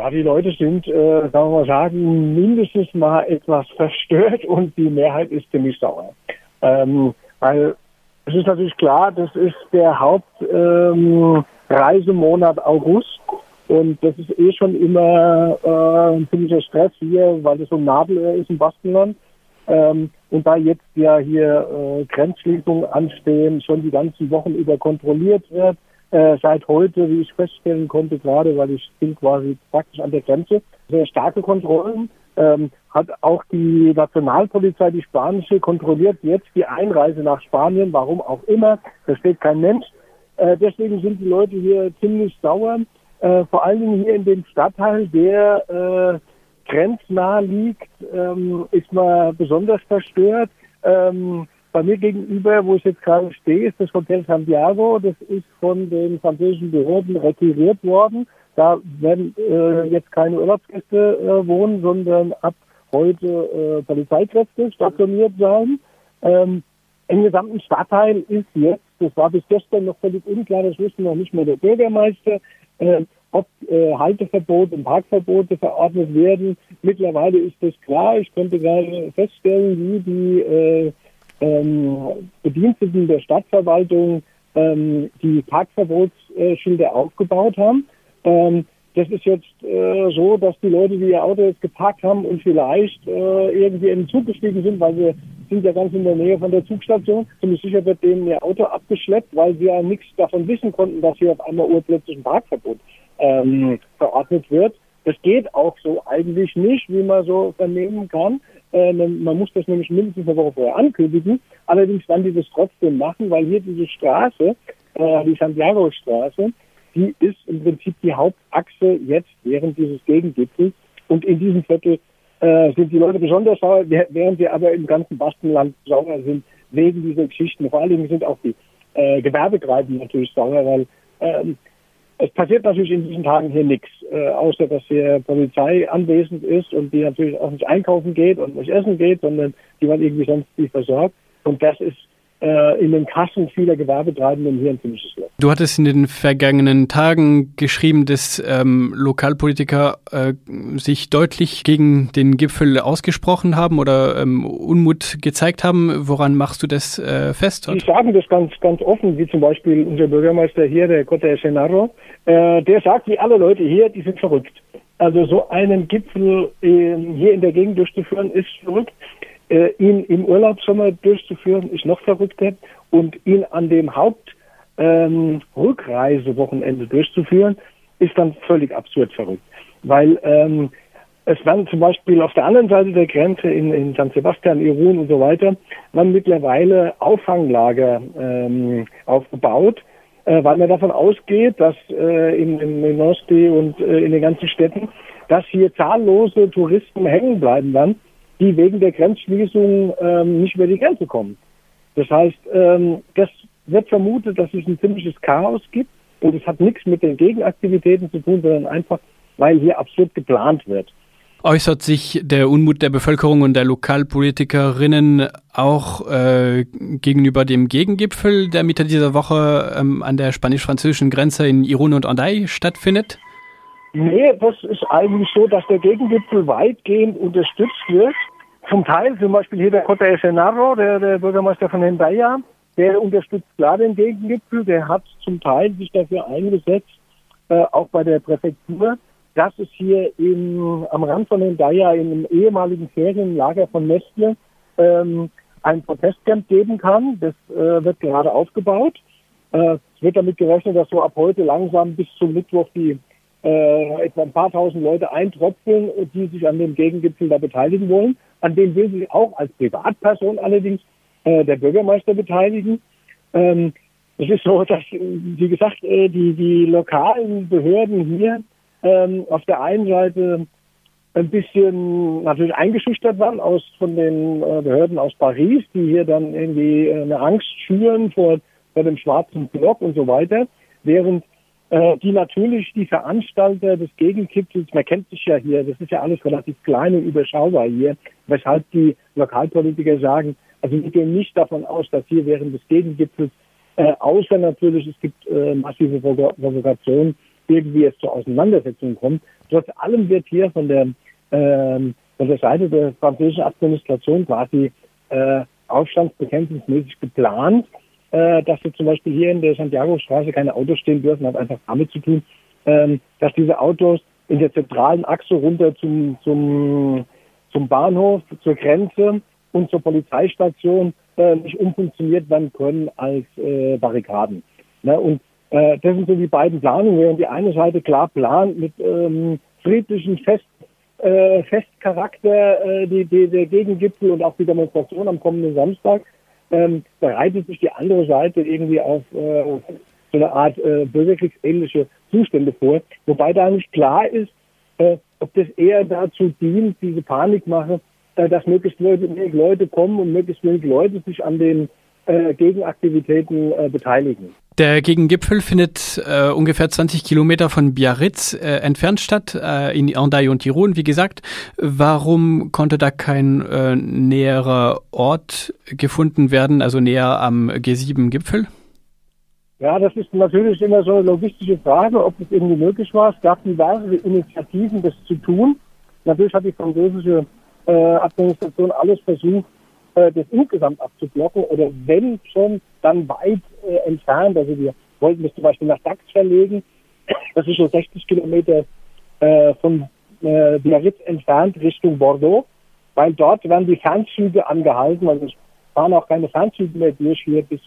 Ja, die Leute sind, äh, sagen wir mal sagen, mindestens mal etwas verstört und die Mehrheit ist ziemlich sauer. Ähm, weil es ist natürlich klar, das ist der Hauptreisemonat ähm, August und das ist eh schon immer äh, ein ziemlicher Stress hier, weil das so ein Nadelöhr ist im Baskenland. Ähm, und da jetzt ja hier äh, Grenzschließungen anstehen, schon die ganzen Wochen über kontrolliert wird, äh, seit heute, wie ich feststellen konnte, gerade weil ich bin quasi praktisch an der Grenze, sehr starke Kontrollen. Ähm, hat auch die Nationalpolizei, die spanische, kontrolliert jetzt die Einreise nach Spanien, warum auch immer, versteht kein Mensch. Äh, deswegen sind die Leute hier ziemlich sauer, äh, vor allen Dingen hier in dem Stadtteil, der äh, grenznah liegt, ähm, ist man besonders verstört. Ähm, bei mir gegenüber, wo ich jetzt gerade stehe, ist das Hotel Santiago. Das ist von den französischen Behörden requiriert worden. Da werden äh, jetzt keine Urlaubsgäste äh, wohnen, sondern ab heute äh, Polizeikräfte stationiert sein. Ähm, Im gesamten Stadtteil ist jetzt, das war bis gestern noch völlig unklar, das wusste noch nicht mehr der Bürgermeister, äh, ob äh, Halteverbote und Parkverbote verordnet werden. Mittlerweile ist das klar. Ich konnte gerade feststellen, wie die äh, ähm, Bediensteten der Stadtverwaltung ähm, die Parkverbotsschilder aufgebaut haben. Ähm, das ist jetzt äh, so, dass die Leute, die ihr Auto jetzt geparkt haben und vielleicht äh, irgendwie in den Zug gestiegen sind, weil wir sind ja ganz in der Nähe von der Zugstation, ziemlich sicher wird denen ihr Auto abgeschleppt, weil sie ja nichts davon wissen konnten, dass hier auf einmal urplötzlich ein Parkverbot ähm, verordnet wird. Das geht auch so eigentlich nicht, wie man so vernehmen kann. Äh, man muss das nämlich mindestens eine Woche vorher ankündigen. Allerdings werden die das trotzdem machen, weil hier diese Straße, äh, die Santiago-Straße, die ist im Prinzip die Hauptachse jetzt während dieses Gegengipfels. Und in diesem Viertel äh, sind die Leute besonders sauer, während sie aber im ganzen Baskenland sauer sind wegen dieser Geschichten. Vor allen Dingen sind auch die Gewerbetreibenden natürlich sauer, weil ähm, es passiert natürlich in diesen Tagen hier nichts, äh, außer dass hier Polizei anwesend ist und die natürlich auch nicht einkaufen geht und nicht essen geht, sondern die man irgendwie sonst nicht versorgt. Und das ist in den Kassen vieler Gewerbetreibenden hier ein ziemliches Loch. Du hattest in den vergangenen Tagen geschrieben, dass ähm, Lokalpolitiker äh, sich deutlich gegen den Gipfel ausgesprochen haben oder ähm, Unmut gezeigt haben. Woran machst du das äh, fest? Die sagen das ganz, ganz offen, wie zum Beispiel unser Bürgermeister hier, der Cote Senaro. Äh, der sagt, wie alle Leute hier, die sind verrückt. Also so einen Gipfel äh, hier in der Gegend durchzuführen, ist verrückt äh, ihn im Urlaubssommer durchzuführen, ist noch verrückter. Und ihn an dem Hauptrückreisewochenende ähm, durchzuführen, ist dann völlig absurd verrückt. Weil ähm, es werden zum Beispiel auf der anderen Seite der Grenze in, in San Sebastian, Irun und so weiter, werden mittlerweile Auffanglager ähm, aufgebaut, äh, weil man davon ausgeht, dass äh, in, in, in Nosti und äh, in den ganzen Städten, dass hier zahllose Touristen hängen bleiben werden die wegen der Grenzschließung ähm, nicht über die Grenze kommen. Das heißt, ähm, das wird vermutet, dass es ein ziemliches Chaos gibt und es hat nichts mit den Gegenaktivitäten zu tun, sondern einfach, weil hier absurd geplant wird. Äußert sich der Unmut der Bevölkerung und der Lokalpolitikerinnen auch äh, gegenüber dem Gegengipfel, der Mitte dieser Woche ähm, an der spanisch-französischen Grenze in Irun und Andai stattfindet? Nee, das ist eigentlich so, dass der Gegengipfel weitgehend unterstützt wird. Zum Teil, zum Beispiel hier der Cota Senaro, der, der Bürgermeister von Hendaya, der unterstützt klar den Gegengipfel. Der hat zum Teil sich dafür eingesetzt, äh, auch bei der Präfektur, dass es hier im, am Rand von Hendaya in einem ehemaligen Ferienlager von Nestle ähm, ein Protestcamp geben kann. Das äh, wird gerade aufgebaut. Äh, es wird damit gerechnet, dass so ab heute langsam bis zum Mittwoch die äh, etwa ein paar tausend Leute eintropfen, die sich an dem Gegengipfel da beteiligen wollen. An dem will sich auch als Privatperson allerdings äh, der Bürgermeister beteiligen. Ähm, es ist so, dass, wie gesagt, äh, die, die lokalen Behörden hier ähm, auf der einen Seite ein bisschen natürlich eingeschüchtert waren aus von den äh, Behörden aus Paris, die hier dann irgendwie äh, eine Angst schüren vor, vor dem schwarzen Block und so weiter, während äh, die natürlich die Veranstalter des Gegengipfels, man kennt sich ja hier, das ist ja alles relativ klein und überschaubar hier, weshalb die Lokalpolitiker sagen, also wir gehen nicht davon aus, dass hier während des Gegengipfels, äh, außer natürlich es gibt äh, massive Provokationen, irgendwie es zur Auseinandersetzung kommt, trotz allem wird hier von der, ähm, von der Seite der französischen Administration quasi äh, aufstandsbekämpfungsmäßig geplant, äh, dass wir zum Beispiel hier in der Santiago-Straße keine Autos stehen dürfen, hat einfach damit zu tun, ähm, dass diese Autos in der zentralen Achse runter zum, zum, zum Bahnhof, zur Grenze und zur Polizeistation äh, nicht umfunktioniert werden können als äh, Barrikaden. Ne? Und äh, das sind so die beiden Planungen, während die eine Seite klar plant mit ähm, friedlichen Fest, äh, Festcharakter, äh, die, die, der Gegengipfel und auch die Demonstration am kommenden Samstag, ähm, bereitet sich die andere Seite irgendwie auf äh, so eine Art äh, bürgerkriegsähnliche Zustände vor, wobei da nicht klar ist, äh, ob das eher dazu dient, diese Panikmache, äh, dass möglichst Leute, Leute kommen und möglichst wenig Leute sich an den äh, Gegenaktivitäten äh, beteiligen. Der Gegengipfel findet äh, ungefähr 20 Kilometer von Biarritz äh, entfernt statt, äh, in Andai und Tirol, wie gesagt. Warum konnte da kein äh, näherer Ort gefunden werden, also näher am G7-Gipfel? Ja, das ist natürlich immer so eine logistische Frage, ob es irgendwie möglich war. Es gab diverse Initiativen, das zu tun. Natürlich hat die französische äh, Administration alles versucht, äh, das insgesamt abzublocken oder wenn schon, dann weit äh, entfernt. Also wir wollten das zum Beispiel nach Dax verlegen. Das ist so 60 Kilometer äh, von äh, Biarritz entfernt Richtung Bordeaux, weil dort werden die Fernzüge angehalten. Also es fahren auch keine Fernzüge mehr durch hier bis,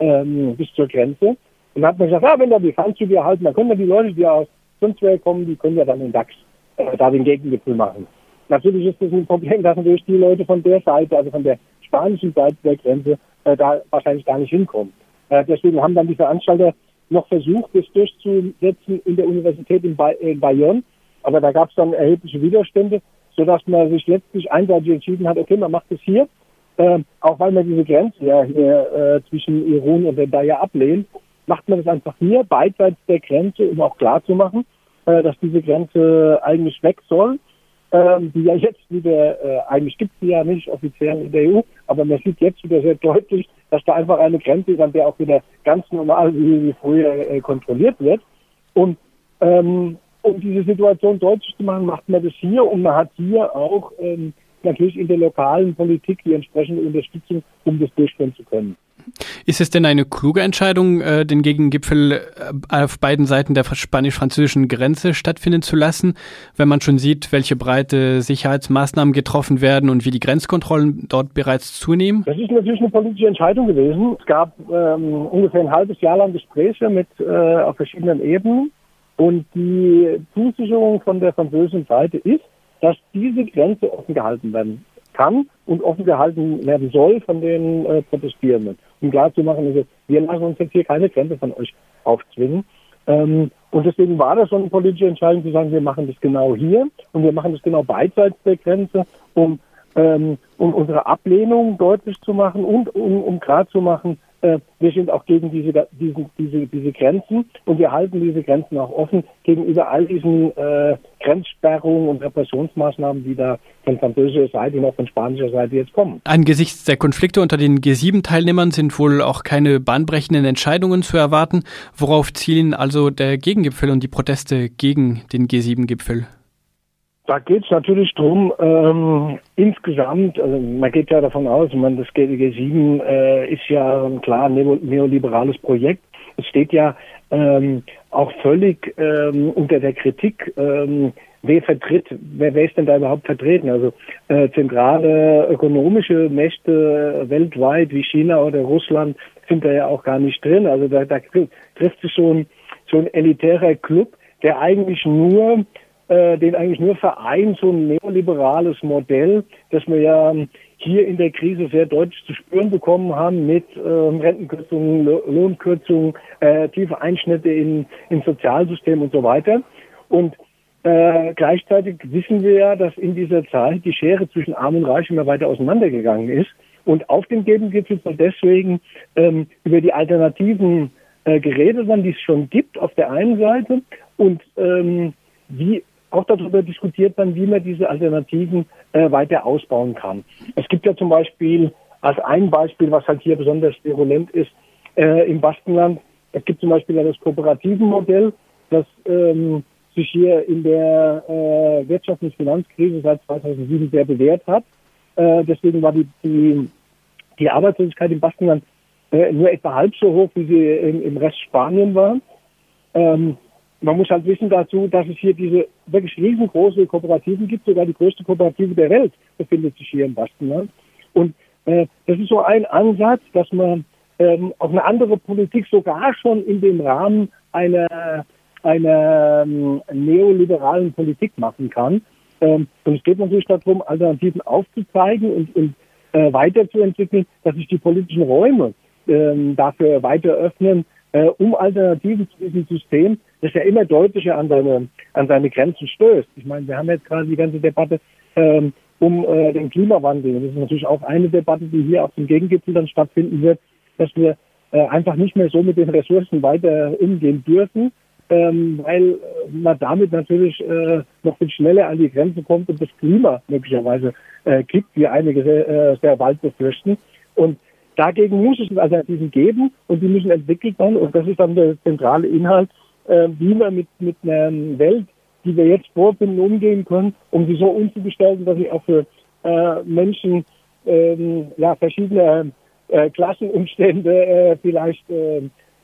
ähm, bis zur Grenze. Und dann hat man gesagt, ja, wenn da die Fernzüge erhalten, dann können ja die Leute, die aus sonst kommen, die können ja dann in Dax äh, da den Gegengipfel machen. Natürlich ist das ein Problem, dass natürlich die Leute von der Seite, also von der spanischen Seite der Grenze, äh, da wahrscheinlich gar nicht hinkommen. Äh, deswegen haben dann die Veranstalter noch versucht, das durchzusetzen in der Universität in, ba in Bayonne. Aber da gab es dann erhebliche Widerstände, sodass man sich letztlich einseitig entschieden hat, okay, man macht es hier, äh, auch weil man diese Grenze ja hier äh, zwischen Iran und Daya ablehnt, macht man das einfach hier, beidseits der Grenze, um auch klarzumachen, äh, dass diese Grenze eigentlich weg soll ähm, die ja jetzt wieder, äh, eigentlich gibt sie ja nicht offiziell in der EU, aber man sieht jetzt wieder sehr deutlich, dass da einfach eine Grenze ist, an der auch wieder ganz normal wie, früher äh, kontrolliert wird. Und ähm, um diese Situation deutlich zu machen, macht man das hier und man hat hier auch ähm, natürlich in der lokalen Politik die entsprechende Unterstützung, um das durchführen zu können. Ist es denn eine kluge Entscheidung, äh, den Gegengipfel äh, auf beiden Seiten der spanisch-französischen Grenze stattfinden zu lassen, wenn man schon sieht, welche breite Sicherheitsmaßnahmen getroffen werden und wie die Grenzkontrollen dort bereits zunehmen? Das ist natürlich eine politische Entscheidung gewesen. Es gab ähm, ungefähr ein halbes Jahr lang Gespräche mit äh, auf verschiedenen Ebenen und die Zusicherung von der französischen Seite ist, dass diese Grenze offen gehalten werden kann und offen gehalten werden soll von den äh, Protestierenden. Um klarzumachen, also, wir lassen uns jetzt hier keine Grenze von euch aufzwingen. Ähm, und deswegen war das schon eine politische Entscheidung zu sagen, wir machen das genau hier und wir machen das genau beidseits der Grenze, um, ähm, um unsere Ablehnung deutlich zu machen und um, um klarzumachen, wir sind auch gegen diese, diese, diese, diese Grenzen und wir halten diese Grenzen auch offen gegenüber all diesen äh, Grenzsperrungen und Repressionsmaßnahmen, die da von französischer Seite und auch von spanischer Seite jetzt kommen. Angesichts der Konflikte unter den G7-Teilnehmern sind wohl auch keine bahnbrechenden Entscheidungen zu erwarten. Worauf zielen also der Gegengipfel und die Proteste gegen den G7-Gipfel? Da geht es natürlich drum, ähm, insgesamt, also man geht ja davon aus, man, das G7 äh, ist ja ein klar neoliberales Projekt. Es steht ja ähm, auch völlig ähm, unter der Kritik, ähm, wer vertritt, wer, wer ist denn da überhaupt vertreten? Also äh, zentrale ökonomische Mächte weltweit wie China oder Russland sind da ja auch gar nicht drin. Also da, da trifft sich so ein, so ein elitärer Club, der eigentlich nur äh, den eigentlich nur vereint so ein neoliberales Modell, das wir ja hier in der Krise sehr deutlich zu spüren bekommen haben mit äh, Rentenkürzungen, Lohnkürzungen, äh, tiefe Einschnitte in, in Sozialsystem und so weiter. Und äh, gleichzeitig wissen wir ja, dass in dieser Zeit die Schere zwischen Arm und Reich immer weiter auseinandergegangen ist. Und auf dem Gebengipfel soll deswegen ähm, über die Alternativen äh, geredet werden, die es schon gibt auf der einen Seite und ähm, wie auch darüber diskutiert man, wie man diese Alternativen äh, weiter ausbauen kann. Es gibt ja zum Beispiel als ein Beispiel, was halt hier besonders virulent ist, äh, im Baskenland, es gibt zum Beispiel ja das kooperativen Modell, das ähm, sich hier in der äh, Wirtschafts- und Finanzkrise seit 2007 sehr bewährt hat. Äh, deswegen war die, die, die Arbeitslosigkeit im Baskenland äh, nur etwa halb so hoch, wie sie im, im Rest Spanien war. Ähm, man muss halt wissen dazu, dass es hier diese wirklich riesengroße Kooperativen gibt. Sogar die größte Kooperative der Welt befindet sich hier im Baskenland. Und äh, das ist so ein Ansatz, dass man ähm, auch eine andere Politik sogar schon in dem Rahmen einer, einer ähm, neoliberalen Politik machen kann. Ähm, und es geht natürlich darum, Alternativen aufzuzeigen und, und äh, weiterzuentwickeln, dass sich die politischen Räume ähm, dafür weiter öffnen, äh, um Alternativen zu diesem System, das ja immer deutlicher an seine, an seine Grenzen stößt. Ich meine, wir haben jetzt gerade die ganze Debatte ähm, um äh, den Klimawandel. Das ist natürlich auch eine Debatte, die hier auf dem Gegengipfel dann stattfinden wird, dass wir äh, einfach nicht mehr so mit den Ressourcen weiter umgehen dürfen, ähm, weil äh, man damit natürlich äh, noch viel schneller an die Grenze kommt und das Klima möglicherweise äh, kippt, wie einige äh, sehr bald befürchten. Und dagegen muss es Alternativen geben und die müssen entwickelt werden. Und das ist dann der zentrale Inhalt, äh, wie man mit, mit einer Welt, die wir jetzt vorfinden, umgehen können, um sie so umzugestalten, dass sie auch für äh, Menschen ähm, ja, verschiedene äh, Klassenumstände äh, vielleicht äh,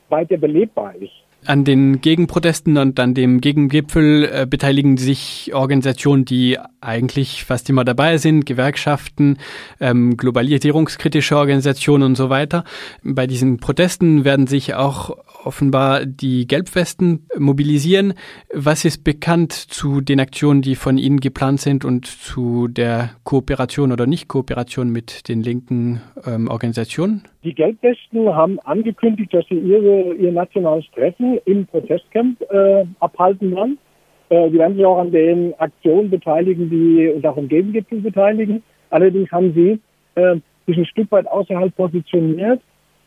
weiter belebbar ist. An den Gegenprotesten und an dem Gegengipfel äh, beteiligen sich Organisationen, die eigentlich fast immer dabei sind, Gewerkschaften, ähm, globalisierungskritische Organisationen und so weiter. Bei diesen Protesten werden sich auch offenbar die Gelbwesten mobilisieren. Was ist bekannt zu den Aktionen, die von Ihnen geplant sind und zu der Kooperation oder Nicht-Kooperation mit den linken ähm, Organisationen? Die Gelbwesten haben angekündigt, dass sie ihre, ihr nationales Treffen im Protestcamp äh, abhalten werden. Äh, die werden sich auch an den Aktionen beteiligen, die und auch im Gegengipfel beteiligen. Allerdings haben sie äh, sich ein Stück weit außerhalb positioniert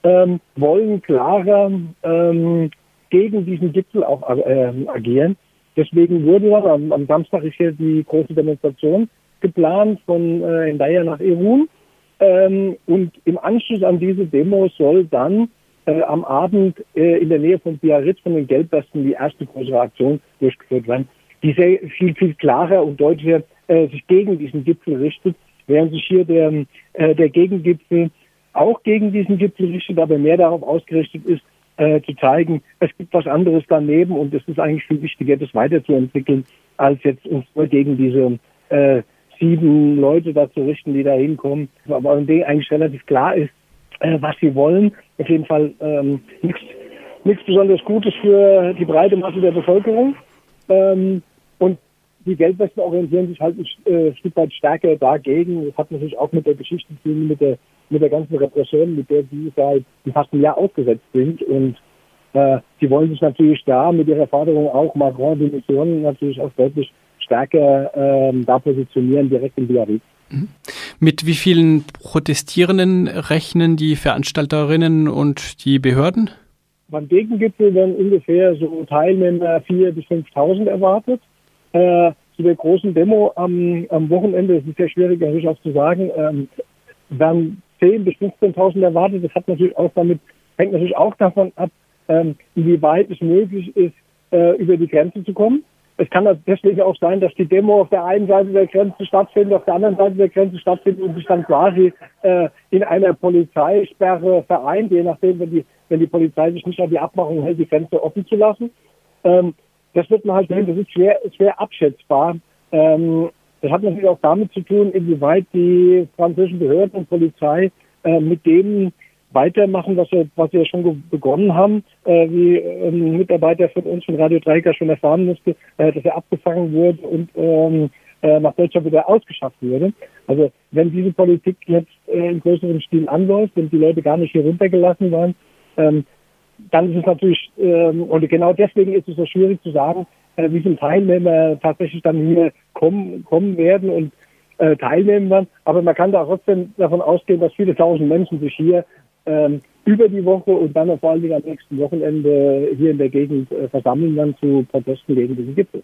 ähm, wollen klarer ähm, gegen diesen Gipfel auch äh, agieren. Deswegen wurde am, am, Samstag ist hier die große Demonstration geplant von äh, Endaya nach Irun. Ähm, und im Anschluss an diese Demo soll dann äh, am Abend äh, in der Nähe von Biarritz von den Gelbwesten die erste größere Aktion durchgeführt werden, die sehr viel, viel klarer und deutlicher äh, sich gegen diesen Gipfel richtet, während sich hier der, äh, der Gegengipfel auch gegen diesen Gipfel richtet, aber mehr darauf ausgerichtet ist, äh, zu zeigen, es gibt was anderes daneben und es ist eigentlich viel wichtiger, das weiterzuentwickeln, als jetzt uns nur gegen diese äh, sieben Leute da zu richten, die da hinkommen. Aber in denen eigentlich relativ klar ist, äh, was sie wollen. Auf jeden Fall ähm, nichts besonders Gutes für die breite Masse der Bevölkerung. Ähm, und die Geldwesten orientieren sich halt ein äh, Stück weit stärker dagegen. Das hat natürlich auch mit der Geschichte zu tun, mit der mit der ganzen Repression, mit der sie seit fast einem Jahr ausgesetzt sind. Und äh, sie wollen sich natürlich da mit ihrer Forderung auch Macron die Mission natürlich auch deutlich stärker ähm, da positionieren, direkt in Biarritz. Mhm. Mit wie vielen Protestierenden rechnen die Veranstalterinnen und die Behörden? Beim Gegengipfel werden ungefähr so Teilnehmer 4.000 bis 5.000 erwartet. Äh, zu der großen Demo am, am Wochenende, das ist sehr schwierig natürlich auch zu sagen, ähm, werden 10.000 bis 15.000 erwartet. Das hat natürlich auch damit, hängt natürlich auch davon ab, ähm, inwieweit es möglich ist, äh, über die Grenze zu kommen. Es kann deswegen auch sein, dass die Demo auf der einen Seite der Grenze stattfindet, auf der anderen Seite der Grenze stattfindet und sich dann quasi äh, in einer Polizeisperre vereint, je nachdem, wenn die, wenn die Polizei sich nicht an die Abmachung hält, die Grenze offen zu lassen. Ähm, das wird man halt sehen, das ist schwer, schwer abschätzbar. Ähm, das hat natürlich auch damit zu tun, inwieweit die französischen Behörden und Polizei äh, mit dem weitermachen, was wir, was wir schon begonnen haben, äh, wie ein Mitarbeiter von uns von Radio Dreiecker schon erfahren musste, äh, dass er abgefangen wurde und ähm, äh, nach Deutschland wieder ausgeschafft würde. Also wenn diese Politik jetzt äh, in größerem Stil anläuft und die Leute gar nicht hier runtergelassen werden, ähm, dann ist es natürlich, ähm, und genau deswegen ist es so schwierig zu sagen, äh, wie viele Teilnehmer tatsächlich dann hier kommen, kommen werden und äh, teilnehmen werden. Aber man kann da trotzdem davon ausgehen, dass viele tausend Menschen sich hier ähm, über die Woche und dann vor allen Dingen am nächsten Wochenende hier in der Gegend äh, versammeln dann zu Protesten gegen diesen Gipfel.